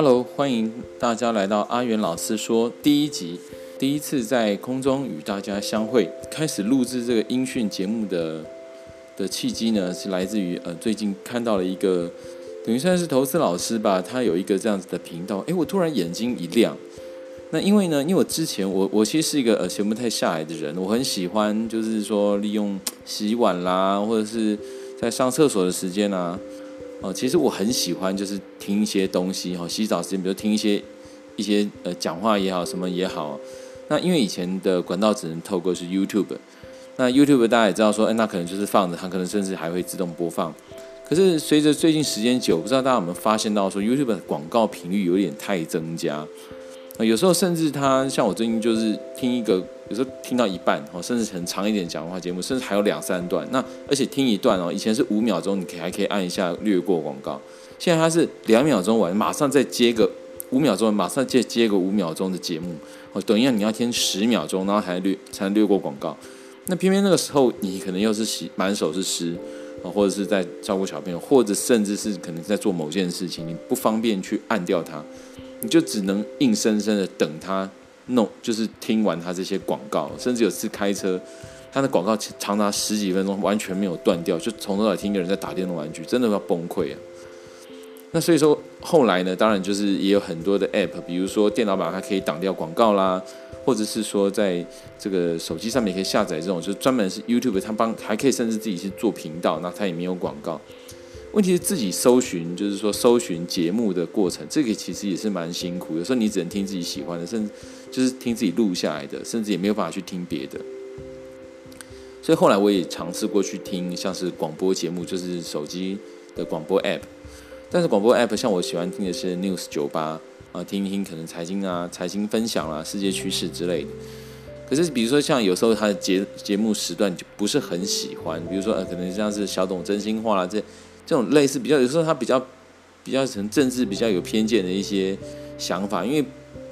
Hello，欢迎大家来到阿元老师说第一集，第一次在空中与大家相会。开始录制这个音讯节目的的契机呢，是来自于呃最近看到了一个等于算是投资老师吧，他有一个这样子的频道。诶，我突然眼睛一亮。那因为呢，因为我之前我我其实是一个呃闲不太下来的人，我很喜欢就是说利用洗碗啦，或者是在上厕所的时间啊。哦，其实我很喜欢，就是听一些东西哈，洗澡时间，比如听一些一些呃讲话也好，什么也好。那因为以前的管道只能透过是 YouTube，那 YouTube 大家也知道说，哎，那可能就是放着，它可能甚至还会自动播放。可是随着最近时间久，不知道大家有没有发现到说，YouTube 的广告频率有点太增加。有时候甚至他像我最近就是听一个，有时候听到一半哦，甚至很长一点讲话节目，甚至还有两三段。那而且听一段哦，以前是五秒钟，你可还可以按一下略过广告。现在它是两秒钟完，马上再接个五秒钟，马上再接个五秒钟的节目哦。等一下你要听十秒钟，然后才略才能略过广告。那偏偏那个时候你可能又是洗满手是湿啊，或者是在照顾小朋友，或者甚至是可能在做某件事情，你不方便去按掉它。你就只能硬生生的等他弄，就是听完他这些广告，甚至有次开车，他的广告长达十几分钟，完全没有断掉，就从头到尾听一个人在打电动玩具，真的要崩溃啊！那所以说后来呢，当然就是也有很多的 app，比如说电脑版它可以挡掉广告啦，或者是说在这个手机上面可以下载这种，就专门是 YouTube，它帮还可以甚至自己去做频道，那它也没有广告。问题是自己搜寻，就是说搜寻节目的过程，这个其实也是蛮辛苦。有时候你只能听自己喜欢的，甚至就是听自己录下来的，甚至也没有办法去听别的。所以后来我也尝试过去听，像是广播节目，就是手机的广播 App。但是广播 App 像我喜欢听的是 News 酒吧啊，听一听可能财经啊、财经分享啊、世界趋势之类的。可是比如说像有时候它的节节目时段就不是很喜欢，比如说呃，可能像是小董真心话啦这。这种类似比较，有时候他比较比较成政治比较有偏见的一些想法，因为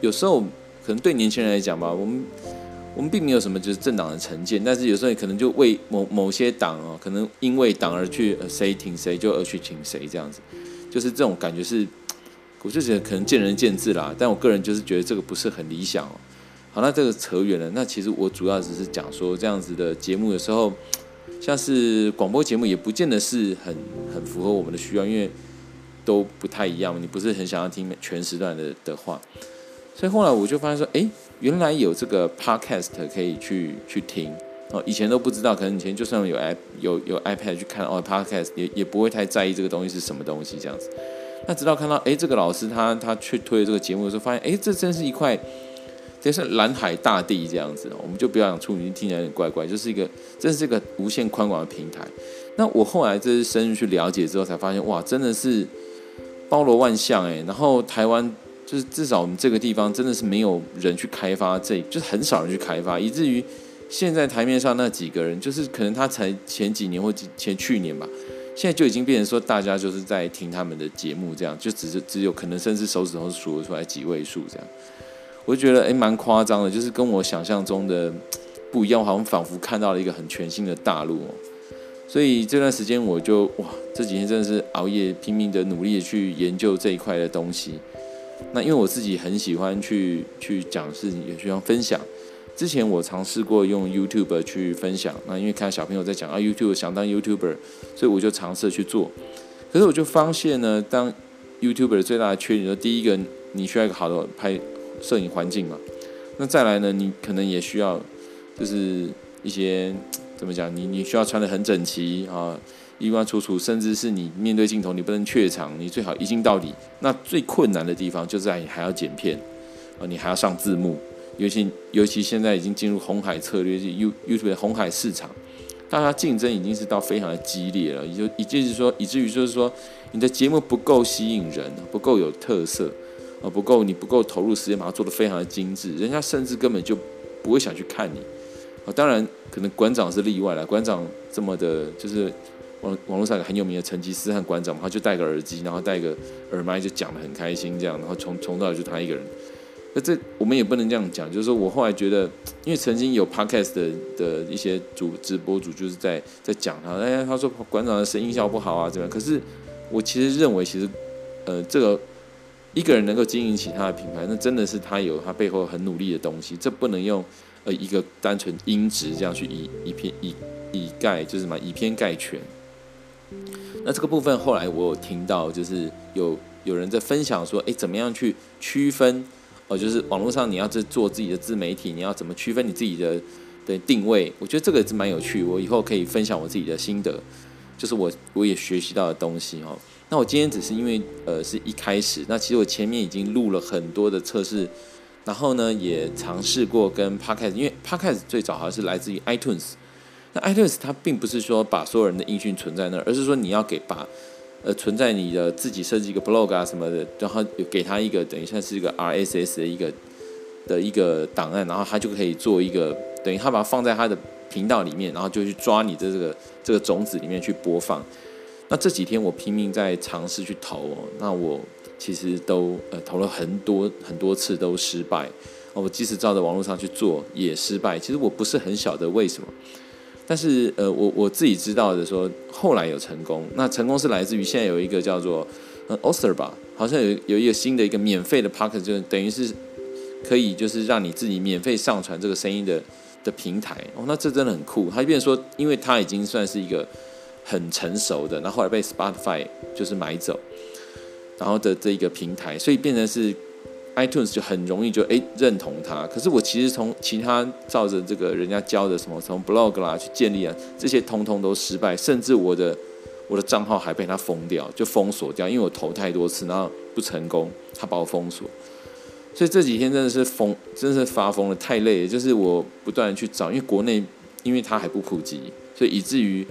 有时候可能对年轻人来讲吧，我们我们并没有什么就是政党的成见，但是有时候可能就为某某些党哦，可能因为党而去谁挺谁就而去请谁这样子，就是这种感觉是，我就觉得可能见仁见智啦，但我个人就是觉得这个不是很理想哦。好，那这个扯远了，那其实我主要只是讲说这样子的节目的时候。像是广播节目也不见得是很很符合我们的需要，因为都不太一样嘛。你不是很想要听全时段的的话，所以后来我就发现说，哎，原来有这个 podcast 可以去去听哦。以前都不知道，可能以前就算有 i 有有 iPad 去看哦 podcast，也也不会太在意这个东西是什么东西这样子。那直到看到哎这个老师他他去推这个节目的时候，发现哎这真是一块。这是蓝海大地这样子，我们就不要讲处女，听起来有点怪怪，就是一个，真是一个无限宽广的平台。那我后来这是深入去了解之后，才发现哇，真的是包罗万象哎。然后台湾就是至少我们这个地方真的是没有人去开发这，就是很少人去开发，以至于现在台面上那几个人，就是可能他才前几年或前去年吧，现在就已经变成说大家就是在听他们的节目，这样就只是只有可能甚至手指头数得出来几位数这样。我就觉得诶蛮夸张的，就是跟我想象中的不一样，好像仿佛看到了一个很全新的大陆哦。所以这段时间我就哇，这几天真的是熬夜拼命的努力的去研究这一块的东西。那因为我自己很喜欢去去讲事情，也喜欢分享。之前我尝试过用 YouTube 去分享，那因为看小朋友在讲啊，YouTube 想当 YouTuber，所以我就尝试去做。可是我就发现呢，当 YouTuber 最大的缺点，就第一个你需要一个好的拍。摄影环境嘛，那再来呢？你可能也需要，就是一些怎么讲？你你需要穿得很整齐啊，衣冠楚楚，甚至是你面对镜头，你不能怯场，你最好一镜到底。那最困难的地方就在你还要剪片啊，你还要上字幕，尤其尤其现在已经进入红海策略，是 YouTube 红海市场，大家竞争已经是到非常的激烈了，也就也就是说，以至于就是说，你的节目不够吸引人，不够有特色。啊，不够，你不够投入时间，把它做得非常的精致，人家甚至根本就不会想去看你。啊，当然，可能馆长是例外了。馆长这么的，就是网网络上很有名的成吉思汗馆长，他就戴个耳机，然后戴个耳麦，就讲得很开心，这样，然后从从到尾就他一个人。那这我们也不能这样讲，就是说我后来觉得，因为曾经有 podcast 的的一些主直播主，就是在在讲他，哎，他说馆长的声音效不好啊，这样。可是我其实认为，其实呃，这个。一个人能够经营起他的品牌，那真的是他有他背后很努力的东西，这不能用呃一个单纯音质这样去以以偏以以概就是什么以偏概全。那这个部分后来我有听到，就是有有人在分享说，诶，怎么样去区分？哦，就是网络上你要做自己的自媒体，你要怎么区分你自己的的定位？我觉得这个是蛮有趣，我以后可以分享我自己的心得，就是我我也学习到的东西哦。那我今天只是因为呃是一开始，那其实我前面已经录了很多的测试，然后呢也尝试过跟 Podcast，因为 Podcast 最早好像是来自于 iTunes，那 iTunes 它并不是说把所有人的音讯存在那儿，而是说你要给把呃存在你的自己设计一个 blog 啊什么的，然后给他一个等于像是一个 RSS 的一个的一个档案，然后他就可以做一个等于他把它放在他的频道里面，然后就去抓你的这个这个种子里面去播放。那这几天我拼命在尝试去投哦，那我其实都呃投了很多很多次都失败，我即使照着网络上去做也失败。其实我不是很晓得为什么，但是呃我我自己知道的说，后来有成功。那成功是来自于现在有一个叫做呃 o s t e r 吧，好像有有一个新的一个免费的 Podcast，就等于是可以就是让你自己免费上传这个声音的的平台哦。那这真的很酷，它就变成说，因为它已经算是一个。很成熟的，然后后来被 Spotify 就是买走，然后的这一个平台，所以变成是 iTunes 就很容易就诶认同它。可是我其实从其他照着这个人家教的什么从 blog 啦去建立啊，这些通通都失败，甚至我的我的账号还被他封掉，就封锁掉，因为我投太多次，然后不成功，他把我封锁。所以这几天真的是疯，真的是发疯了，太累了。就是我不断的去找，因为国内因为它还不普及，所以以至于。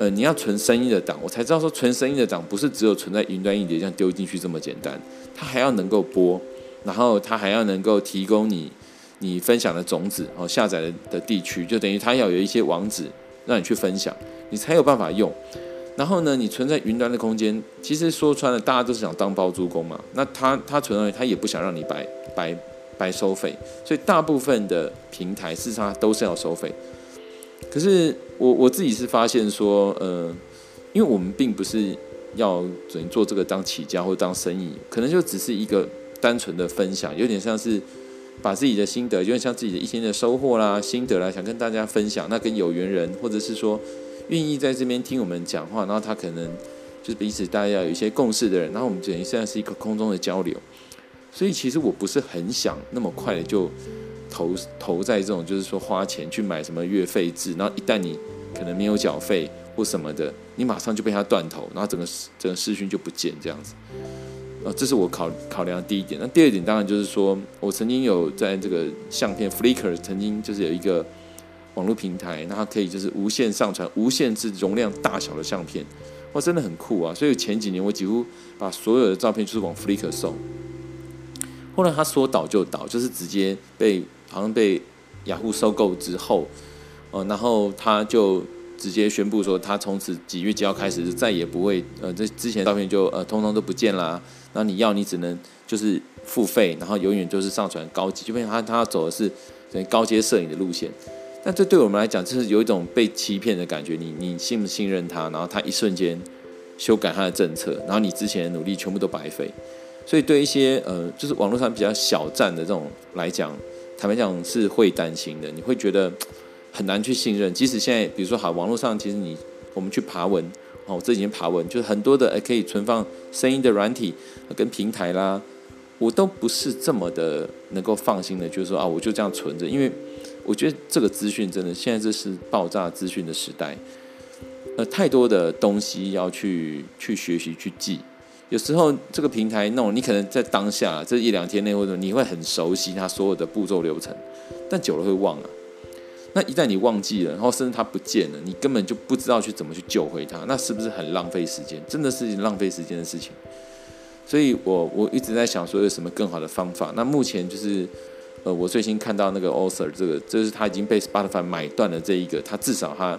呃，你要存声音的档，我才知道说存声音的档不是只有存在云端硬碟这样丢进去这么简单，它还要能够播，然后它还要能够提供你你分享的种子哦，下载的的地区，就等于它要有一些网址让你去分享，你才有办法用。然后呢，你存在云端的空间，其实说穿了，大家都是想当包租公嘛。那他他存在，他也不想让你白白白收费，所以大部分的平台事实上都是要收费。可是我我自己是发现说，呃，因为我们并不是要准做这个当起家或当生意，可能就只是一个单纯的分享，有点像是把自己的心得，有点像自己的一天的收获啦、心得啦，想跟大家分享。那跟有缘人，或者是说愿意在这边听我们讲话，然后他可能就是彼此大家有一些共识的人，然后我们等于现在是一个空中的交流。所以其实我不是很想那么快的就。投投在这种就是说花钱去买什么月费制，然后一旦你可能没有缴费或什么的，你马上就被他断头，然后整个整个视讯就不见这样子。这是我考考量的第一点。那第二点当然就是说我曾经有在这个相片 Flickr 曾经就是有一个网络平台，那它可以就是无限上传、无限制容量大小的相片，哇，真的很酷啊！所以前几年我几乎把所有的照片就是往 Flickr 送，后来他说倒就倒，就是直接被。好像被雅虎收购之后，呃，然后他就直接宣布说，他从此几月几号开始就再也不会，呃，这之前照片就呃通通都不见啦。然后你要你只能就是付费，然后永远就是上传高级，就变成他他要走的是等于高阶摄影的路线。但这对我们来讲，就是有一种被欺骗的感觉。你你信不信任他？然后他一瞬间修改他的政策，然后你之前的努力全部都白费。所以对一些呃，就是网络上比较小站的这种来讲。坦白讲是会担心的，你会觉得很难去信任。即使现在，比如说好，网络上其实你我们去爬文，哦，这几天爬文，就是很多的诶可以存放声音的软体跟平台啦，我都不是这么的能够放心的，就是说啊，我就这样存着，因为我觉得这个资讯真的现在这是爆炸资讯的时代，呃，太多的东西要去去学习去记。有时候这个平台弄，你可能在当下这一两天内，或者你会很熟悉它所有的步骤流程，但久了会忘了。那一旦你忘记了，然后甚至它不见了，你根本就不知道去怎么去救回它，那是不是很浪费时间？真的是浪费时间的事情。所以我我一直在想说有什么更好的方法。那目前就是呃，我最新看到那个 Author 这个，就是他已经被 Spotify 买断了这一个，他至少他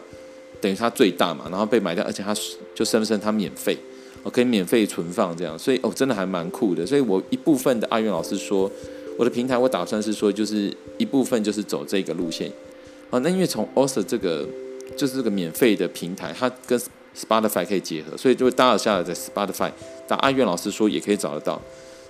等于他最大嘛，然后被买掉，而且他就生不生他免费。我可以免费存放这样，所以哦，真的还蛮酷的。所以我一部分的阿元老师说，我的平台我打算是说，就是一部分就是走这个路线。啊，那因为从 Author 这个就是这个免费的平台，它跟 Spotify 可以结合，所以就会大家下来在 Spotify 打阿元老师说也可以找得到。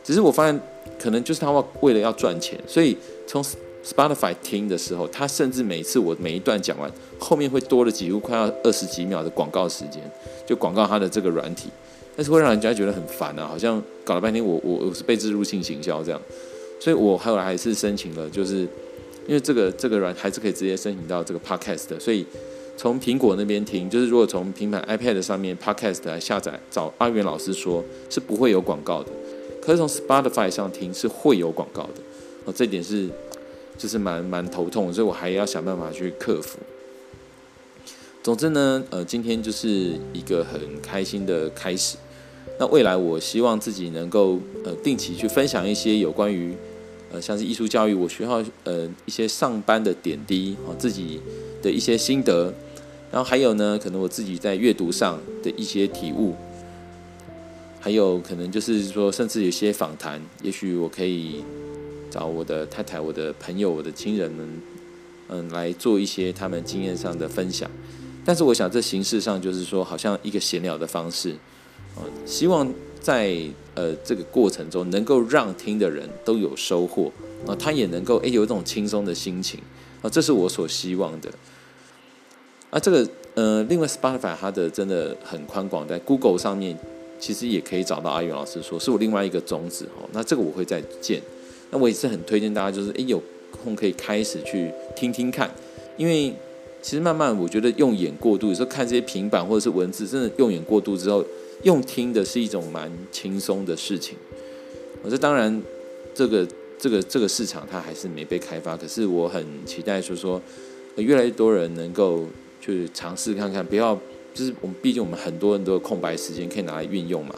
只是我发现，可能就是他为了要赚钱，所以从 Spotify 听的时候，他甚至每次我每一段讲完，后面会多了几乎快要二十几秒的广告时间，就广告他的这个软体，但是会让人家觉得很烦啊，好像搞了半天我我我是被置入性行销这样，所以我后来还是申请了，就是因为这个这个软还是可以直接申请到这个 Podcast 的，所以从苹果那边听，就是如果从平板 iPad 上面 Podcast 来下载，找阿元老师说是不会有广告的，可是从 Spotify 上听是会有广告的，哦，这点是。就是蛮蛮头痛，所以我还要想办法去克服。总之呢，呃，今天就是一个很开心的开始。那未来我希望自己能够呃定期去分享一些有关于呃像是艺术教育，我学校呃一些上班的点滴啊，自己的一些心得，然后还有呢，可能我自己在阅读上的一些体悟，还有可能就是说，甚至有些访谈，也许我可以。找我的太太、我的朋友、我的亲人们，嗯，来做一些他们经验上的分享。但是我想，这形式上就是说，好像一个闲聊的方式，啊，希望在呃这个过程中，能够让听的人都有收获，啊，他也能够诶有一种轻松的心情，啊，这是我所希望的。啊，这个呃，另外 Spotify 它的真的很宽广，在 Google 上面其实也可以找到阿云老师说，是我另外一个宗旨哦。那这个我会再见。那我也是很推荐大家，就是诶有空可以开始去听听看，因为其实慢慢我觉得用眼过度，有时候看这些平板或者是文字，真的用眼过度之后，用听的是一种蛮轻松的事情。我这当然，这个这个这个市场它还是没被开发，可是我很期待说说，越来越多人能够去尝试看看，不要就是我们毕竟我们很多人都有空白时间可以拿来运用嘛。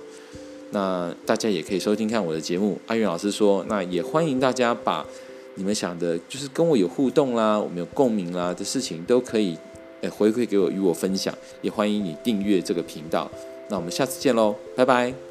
那大家也可以收听看我的节目，阿云老师说。那也欢迎大家把你们想的，就是跟我有互动啦，我们有共鸣啦的事情，都可以诶回馈给我，与我分享。也欢迎你订阅这个频道。那我们下次见喽，拜拜。